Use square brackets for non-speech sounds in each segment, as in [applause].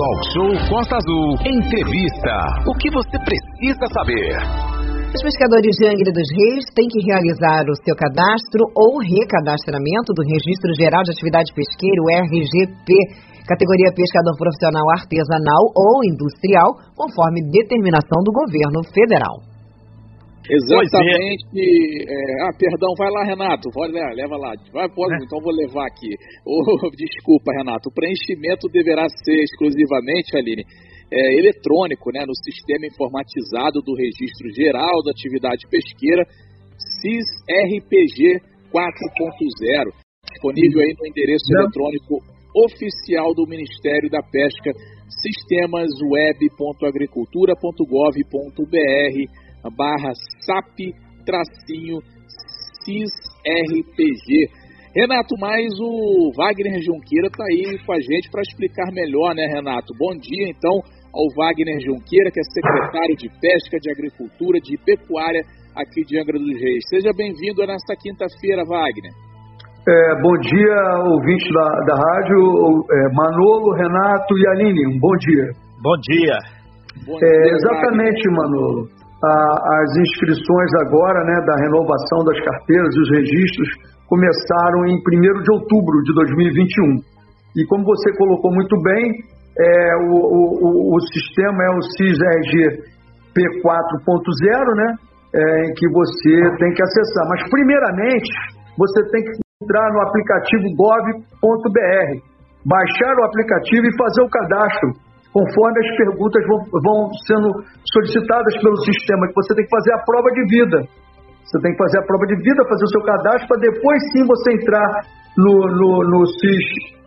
Talk Show Costa Azul. Entrevista. O que você precisa saber? Os pescadores de Angra dos Reis têm que realizar o seu cadastro ou recadastramento do Registro Geral de Atividade Pesqueira, o RGP, categoria pescador profissional artesanal ou industrial, conforme determinação do governo federal. Exatamente. É. É, ah, perdão, vai lá, Renato. Pode levar, leva lá. Vai, pode, é. então vou levar aqui. Oh, [laughs] desculpa, Renato. O preenchimento deverá ser exclusivamente, Aline, é, eletrônico, né, no sistema informatizado do Registro Geral da Atividade Pesqueira, CIS-RPG 4.0, disponível aí no endereço Não. eletrônico oficial do Ministério da Pesca, sistemasweb.agricultura.gov.br barra SAP tracinho CISRPG. Renato, mais o Wagner Junqueira está aí com a gente para explicar melhor, né, Renato? Bom dia, então, ao Wagner Junqueira, que é secretário de Pesca, de Agricultura, de Pecuária aqui de Angra dos Reis. Seja bem-vindo nesta quinta-feira, Wagner. É, bom dia, ouvintes da, da rádio, é, Manolo, Renato e Aline, um bom dia. Bom dia. Bom é, dia exatamente, Wagner. Manolo as inscrições agora né, da renovação das carteiras e os registros começaram em 1 de outubro de 2021. E como você colocou muito bem, é, o, o, o sistema é o CIS-RG P4.0, né, é, em que você tem que acessar. Mas, primeiramente, você tem que entrar no aplicativo gov.br, baixar o aplicativo e fazer o cadastro conforme as perguntas vão, vão sendo solicitadas pelo sistema, que você tem que fazer a prova de vida. Você tem que fazer a prova de vida, fazer o seu cadastro, para depois sim você entrar no, no, no SIS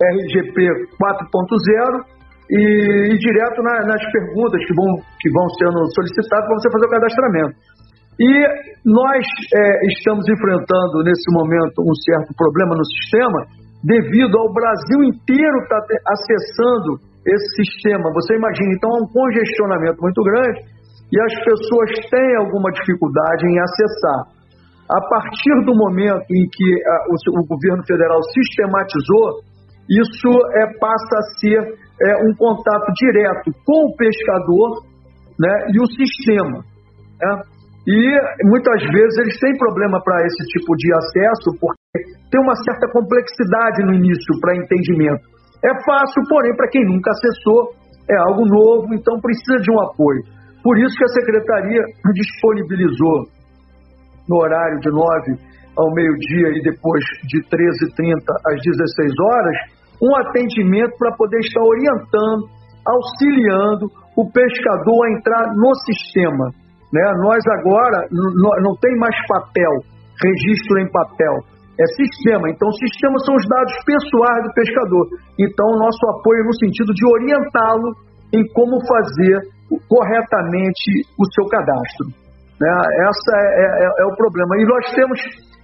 RGP 4.0 e ir direto na, nas perguntas que vão, que vão sendo solicitadas para você fazer o cadastramento. E nós é, estamos enfrentando nesse momento um certo problema no sistema, devido ao Brasil inteiro estar tá acessando esse sistema. Você imagina, então, há um congestionamento muito grande e as pessoas têm alguma dificuldade em acessar. A partir do momento em que a, o, o, governo federal sistematizou, isso é, passa a ser é, um contato direto com o pescador né, e o sistema. Né? E muitas vezes eles têm problema para esse tipo de acesso, porque tem uma certa complexidade no início para entendimento. É fácil, porém, para quem nunca acessou, é algo novo, então precisa de um apoio. Por isso que a Secretaria disponibilizou no horário de 9 ao meio-dia e depois de 13h30 às 16 horas, um atendimento para poder estar orientando, auxiliando o pescador a entrar no sistema. Né? Nós agora não tem mais papel, registro em papel é sistema. Então, sistema são os dados pessoais do pescador. Então, nosso apoio é no sentido de orientá-lo em como fazer corretamente o seu cadastro. Né? Essa é, é, é, é, o problema. E nós temos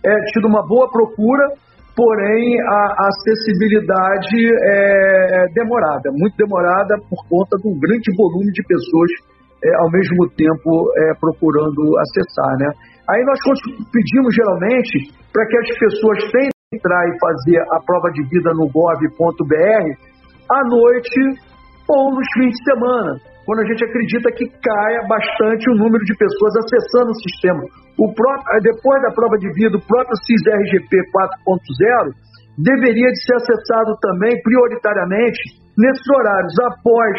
é, tido uma boa procura, porém a acessibilidade é demorada, muito demorada por conta do grande volume de pessoas é, ao mesmo tempo é, procurando acessar. Né? Aí nós pedimos geralmente para que as pessoas que entrar e fazer a prova de vida no gov.br à noite ou nos fins de semana, quando a gente acredita que caia bastante o número de pessoas acessando o sistema. O próprio, depois da prova de vida, o próprio CIS-RGP 4.0 deveria de ser acessado também, prioritariamente, nesses horários, após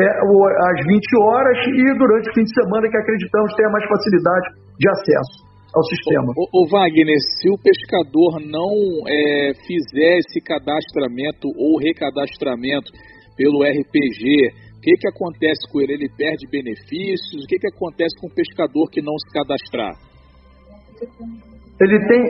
é, às 20 horas e durante o fim de semana, que acreditamos tenha mais facilidade de acesso ao sistema. O, o, Wagner, se o pescador não é, fizer esse cadastramento ou recadastramento pelo RPG, o que, que acontece com ele? Ele perde benefícios? O que, que acontece com o pescador que não se cadastrar? Ele tem,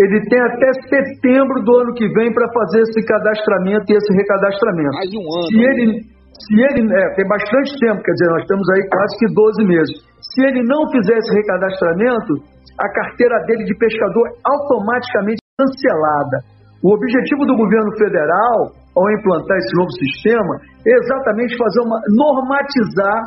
ele tem até setembro do ano que vem para fazer esse cadastramento e esse recadastramento. Mais um ano. Se ele, se ele é, tem bastante tempo, quer dizer, nós temos aí quase que 12 meses. Se ele não fizer esse recadastramento, a carteira dele de pescador é automaticamente cancelada. O objetivo do governo federal, ao implantar esse novo sistema, é exatamente fazer uma normatizar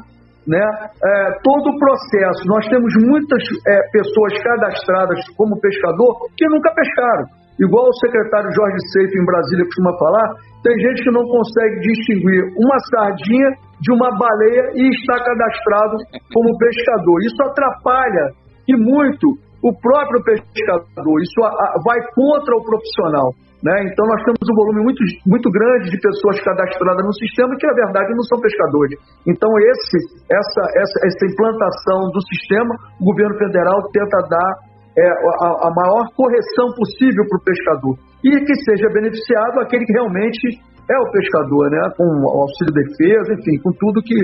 né, é, todo o processo. Nós temos muitas é, pessoas cadastradas como pescador que nunca pescaram. Igual o secretário Jorge Seif em Brasília costuma falar, tem gente que não consegue distinguir uma sardinha de uma baleia e está cadastrado como pescador. Isso atrapalha e muito o próprio pescador. Isso vai contra o profissional. Né? Então, nós temos um volume muito, muito grande de pessoas cadastradas no sistema que, na verdade, não são pescadores. Então, esse, essa, essa, essa implantação do sistema, o governo federal tenta dar é, a, a, maior correção possível para o pescador e que seja beneficiado aquele que realmente é o pescador, né? com o auxílio defesa, enfim, com tudo que,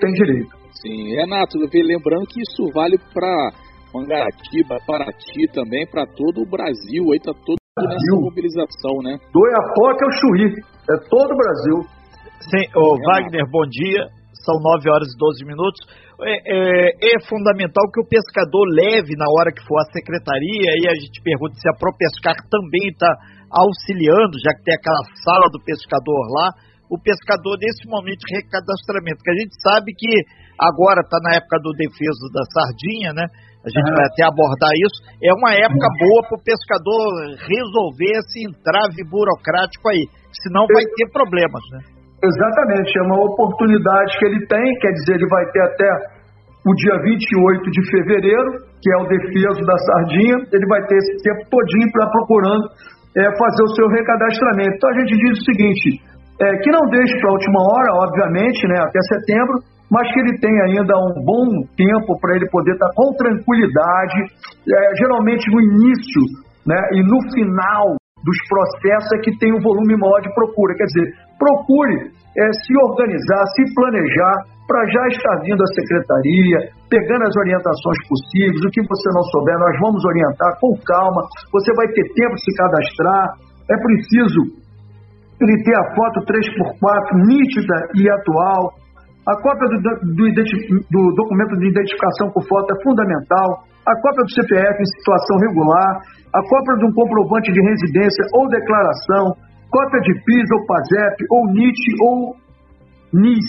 tem direito. Sim, Renato, lembrando que isso vale para Mangaratiba, Paraty também, para todo o Brasil, aí tá todo nessa mobilização, né? Do Iapoca ao Chuí, é todo o Brasil. Sim, ô, Wagner, bom dia. São 9 horas e 12 minutos. É, é, é, fundamental que o pescador leve na hora que for à secretaria e a gente pergunta se a ProPescar também está auxiliando, já que tem aquela sala do pescador lá, o pescador nesse momento de recadastramento, que a gente sabe que agora está na época do defeso da sardinha, né? a gente vai até abordar isso, é uma época boa para o pescador resolver esse entrave burocrático aí, senão vai ter problemas, né? Exatamente, é uma oportunidade que ele tem, quer dizer, ele vai ter até o dia 28 de fevereiro, que é o defeso da sardinha, ele vai ter esse tempo todinho para procurando é, fazer o seu recadastramento. Então a gente diz o seguinte, é, que não deixe para a última hora, obviamente, né, até setembro, mas que ele tem ainda um bom tempo para ele poder estar com tranquilidade. É, geralmente no início né, e no final dos processos é que tem um volume maior de procura. Quer dizer, procure é, se organizar, se planejar para já estar vindo à secretaria, pegando as orientações possíveis, o que você não souber, nós vamos orientar com calma, você vai ter tempo de se cadastrar, é preciso ele ter a foto 3x4 nítida e atual, a cópia do, do, do, documento de identificação por foto é fundamental. A cópia do CPF em situação regular. A cópia de um comprovante de residência ou declaração. Cópia de PIS ou PASEP ou NIT ou NIS.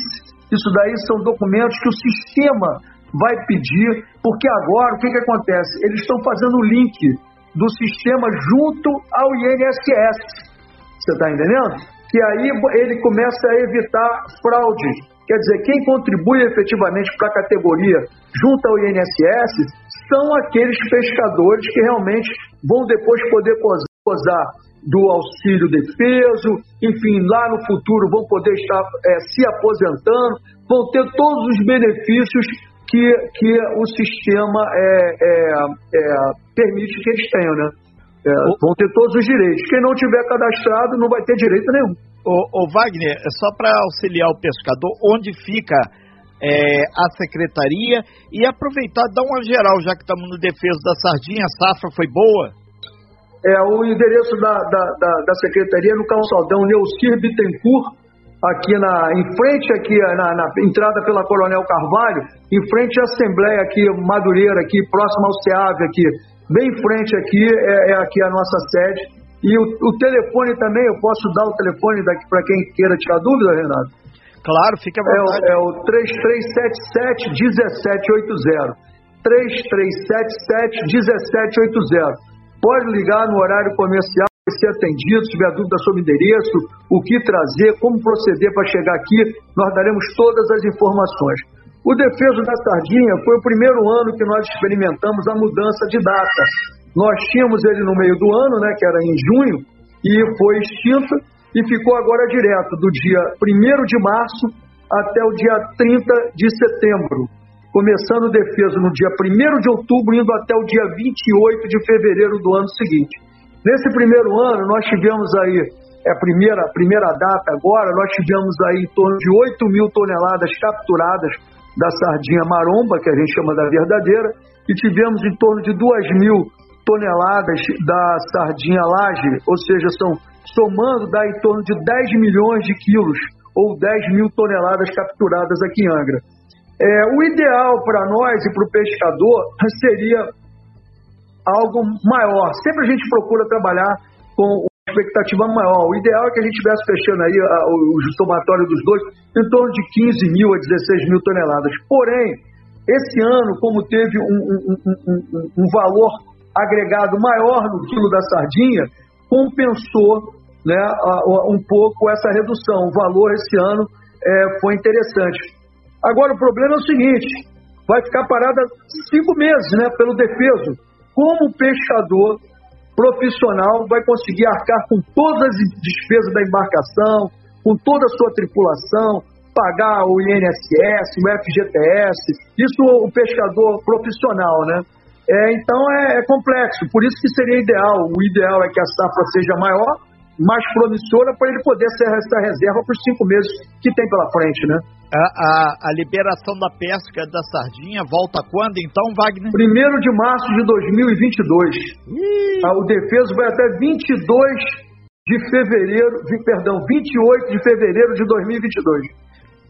Isso daí são documentos que o sistema vai pedir, porque agora o que, que acontece? Eles estão fazendo o link do sistema junto ao INSS. Você está entendendo? Que aí ele começa a evitar fraude Quer dizer, quem contribui efetivamente para a categoria junto ao INSS são aqueles pescadores que realmente vão depois poder gozar do auxílio defeso, enfim, lá no futuro vão poder estar é, se aposentando, vão ter todos os benefícios que, que o sistema é, é, é permite que eles tenham, né? É, vão ter todos os direitos. Quem não tiver cadastrado não vai ter direito nenhum. O, Wagner, é só para auxiliar o pescador, onde fica é, a secretaria e aproveitar dar uma geral, já que estamos no defesa da sardinha, a safra foi boa? É, o endereço da, da, da, da secretaria é no calçadão Neucir Bittencourt, aqui na, em frente aqui na, na, entrada pela Coronel Carvalho, em frente à Assembleia aqui, Madureira, aqui, próximo ao SEAV aqui, bem em frente aqui, é, é aqui a nossa sede. E o, o telefone também, eu posso dar o telefone para quem queira tirar dúvida, Renato? Claro, fica à vontade. É, o, é o 3377 1780. 3377 1780. Pode ligar no horário comercial ser atendido, se tiver dúvida sobre endereço, o que trazer, como proceder para chegar aqui, nós daremos todas as informações. O defeso da sardinha foi o primeiro ano que nós experimentamos a mudança de data. Nós tínhamos ele no meio do ano, né, que era em junho, e foi extinto e ficou agora direto do dia 1 de março até o dia 30 de setembro, começando o defeso no dia 1 de outubro, indo até o dia 28 de fevereiro do ano seguinte. Nesse primeiro ano, nós tivemos aí, é a primeira, a primeira data agora, nós tivemos aí em torno de 8 mil toneladas capturadas da sardinha maromba, que a gente chama da verdadeira, e tivemos em torno de 2 mil toneladas da sardinha laje, ou seja, são somando dá em torno de 10 milhões de quilos ou 10 mil toneladas capturadas aqui em Angra. É, o ideal para nós e para o pescador seria algo maior. Sempre a gente procura trabalhar com uma expectativa maior. O ideal é que a gente estivesse fechando aí a, o, o somatório dos dois em torno de 15 mil a 16 mil toneladas. Porém, esse ano, como teve um, um, um, um valor agregado maior no quilo da sardinha, compensou né, um pouco essa redução. O valor esse ano é, foi interessante. Agora, o problema é o seguinte: vai ficar parada cinco meses né, pelo defeso. Como o pescador profissional vai conseguir arcar com todas as despesas da embarcação, com toda a sua tripulação, pagar o INSS, o FGTS, isso o pescador profissional, né? É, então é, é, complexo, por isso que seria ideal, o ideal é que a safra seja maior, mais promissora, para ele poder ser essa reserva para os cinco meses que tem pela frente, né? A, a, a, liberação da pesca da sardinha volta quando então, Wagner? 1 de março de 2022. Ah, o defeso vai até 22 de fevereiro, de, perdão, 28 de fevereiro de 2022.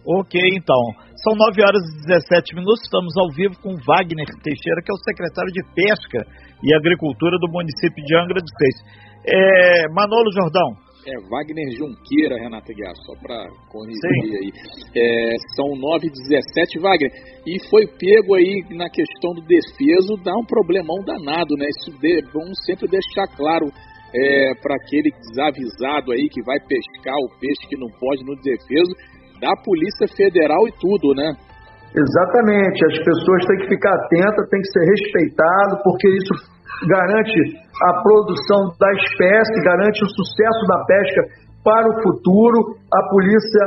Ok, então. São 9 horas e 17 minutos. Estamos ao vivo com Wagner Teixeira, que é o secretário de Pesca e Agricultura do município de Angra dos Reis. É, Manolo Jordão. É, Wagner Junqueira, Renata Guiar, só para corrigir aí. É, são 9 e 17, Wagner. E foi pego aí na questão do defeso, dá um problemão danado, né? Isso é bom sempre deixar claro é, para aquele desavisado aí que vai pescar o peixe que não pode no defeso da Polícia Federal e tudo, né? Exatamente, as pessoas têm que ficar atentas, tem que ser respeitado, porque isso garante a produção da espécie, garante o sucesso da pesca para o futuro. A polícia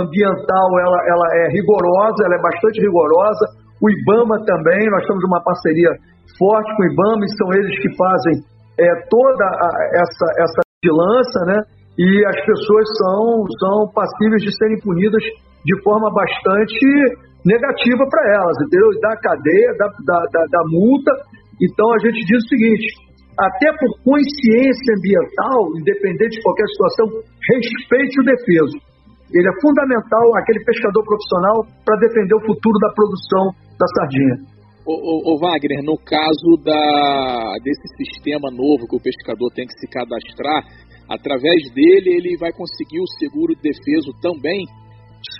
ambiental ela, ela é rigorosa, ela é bastante rigorosa. O IBAMA também, nós temos uma parceria forte com o IBAMA e são eles que fazem é, toda a, essa, essa vigilância, né? E as pessoas são, são passíveis de serem punidas de forma bastante negativa para elas, entendeu? Da cadeia, da, da, da, da, multa. Então a gente diz o seguinte: até por consciência ambiental, independente de qualquer situação, respeite o defeso. Ele é fundamental, aquele pescador profissional, para defender o futuro da produção da sardinha. Ô, Wagner, no caso da, desse sistema novo que o pescador tem que se cadastrar, através dele ele vai conseguir o seguro defeso também?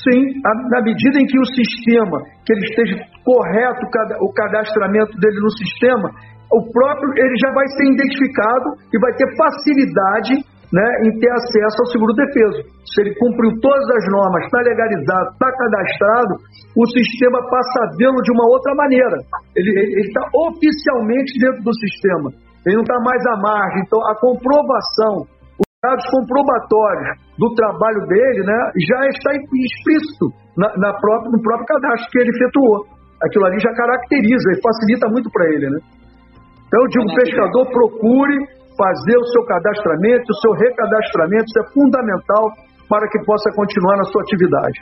Sim, na medida em que o sistema, que ele esteja correto o cadastramento dele no sistema, o próprio ele já vai ser identificado e vai ter facilidade né, em ter acesso ao seguro defeso. Se ele cumpriu todas as normas, está legalizado, está cadastrado, o sistema passa a vê-lo de uma outra maneira. Ele está oficialmente dentro do sistema. Ele não está mais à margem. Então, a comprovação dados comprobatórios do trabalho dele, né, já está explícito na, na própria, no próprio cadastro que ele efetuou. Aquilo ali já caracteriza e facilita muito para ele, né? Então eu digo, pescador, procure fazer o seu cadastramento, o seu recadastramento, isso é fundamental para que possa continuar na sua atividade.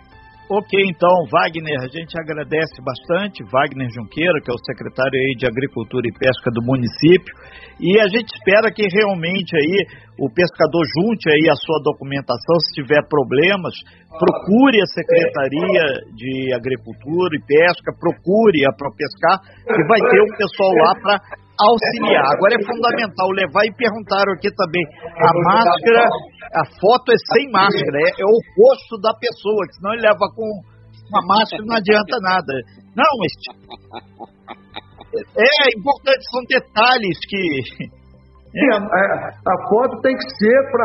Ok, então, Wagner, a gente agradece bastante, Wagner Junqueira, que é o secretário aí de Agricultura e Pesca do município, e a gente espera que realmente aí o pescador junte aí a sua documentação, se tiver problemas, procure a Secretaria de Agricultura e Pesca, procure a ProPescar, que vai ter um pessoal lá para auxiliar. Agora é fundamental levar e perguntaram aqui também, a máscara, a foto é sem máscara, é, é o rosto da pessoa, que senão ele leva com uma máscara não adianta nada. Não, mas é, é importante, são detalhes que é. A, a, foto tem que ser para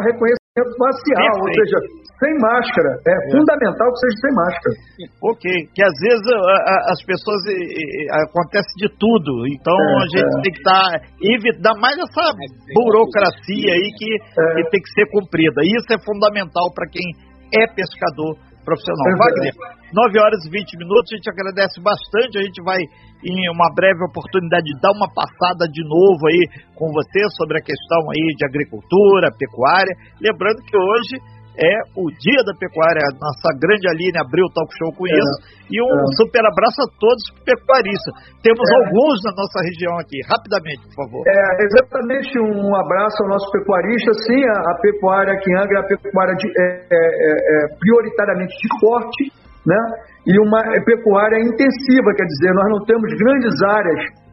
reconhecimento facial, Perfeito. ou seja, sem máscara. É, é, fundamental que seja sem máscara. Ok, que às vezes a, a, as pessoas e, e, acontece de tudo, então é, a gente é. tem que estar tá, evitar mais essa burocracia aí que, é. que tem que ser cumprida. Isso é fundamental para quem é pescador profissional. Wagner, 9 horas e 20 minutos, a gente agradece bastante, a gente vai em uma breve oportunidade dar uma passada de novo aí com você sobre a questão aí de agricultura, pecuária, lembrando que hoje é o Dia da Pecuária. A nossa grande Aline abriu o talk show com é, isso. E um é. super abraço a todos os pecuaristas. Temos é. alguns na nossa região aqui. Rapidamente, por favor. É, exatamente. Um abraço ao nosso pecuarista. Sim, a, a pecuária aqui em Angra é a pecuária de, é, é, é, prioritariamente de corte, né? E uma pecuária intensiva, quer dizer, nós não temos grandes áreas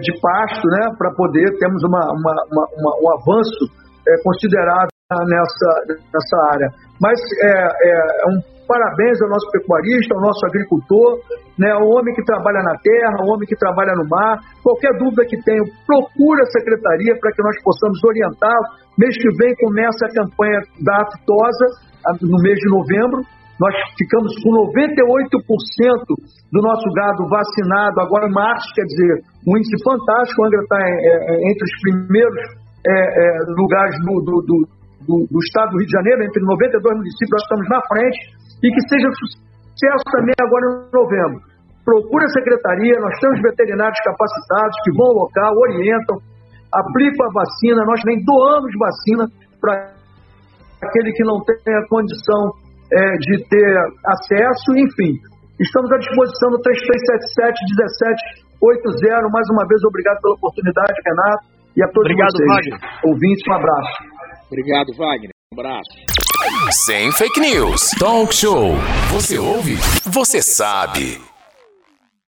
de pasto, né? Para poder, temos uma, uma, uma um avanço considerável nessa, nessa área. Mas é, é, é um parabéns ao nosso pecuarista, ao nosso agricultor, né, ao homem que trabalha na terra, ao homem que trabalha no mar. Qualquer dúvida que tenha, procure a secretaria para que nós possamos orientar. Mês que vem começa a campanha da aftosa, no mês de novembro. Nós ficamos com 98% do nosso gado vacinado agora em março, quer dizer, um índice fantástico. O Angra está é, é, entre os primeiros é, é, lugares do, do, do, do, estado do Rio de Janeiro, entre 92 municípios, nós estamos na frente, e que seja sucesso também agora em novembro. Procure a secretaria, nós temos veterinários capacitados que vão ao local, orientam, aplicam a vacina, nós nem doamos vacina para aquele que não tem a condição é, de ter acesso, enfim. Estamos à disposição no 3377-1780. Mais uma vez, obrigado pela oportunidade, Renato, e a todos obrigado, vocês. Wagner. Ouvintes, um abraço. Obrigado, Wagner. Um abraço. Sem fake news. Talk show. Você ouve? Você sabe.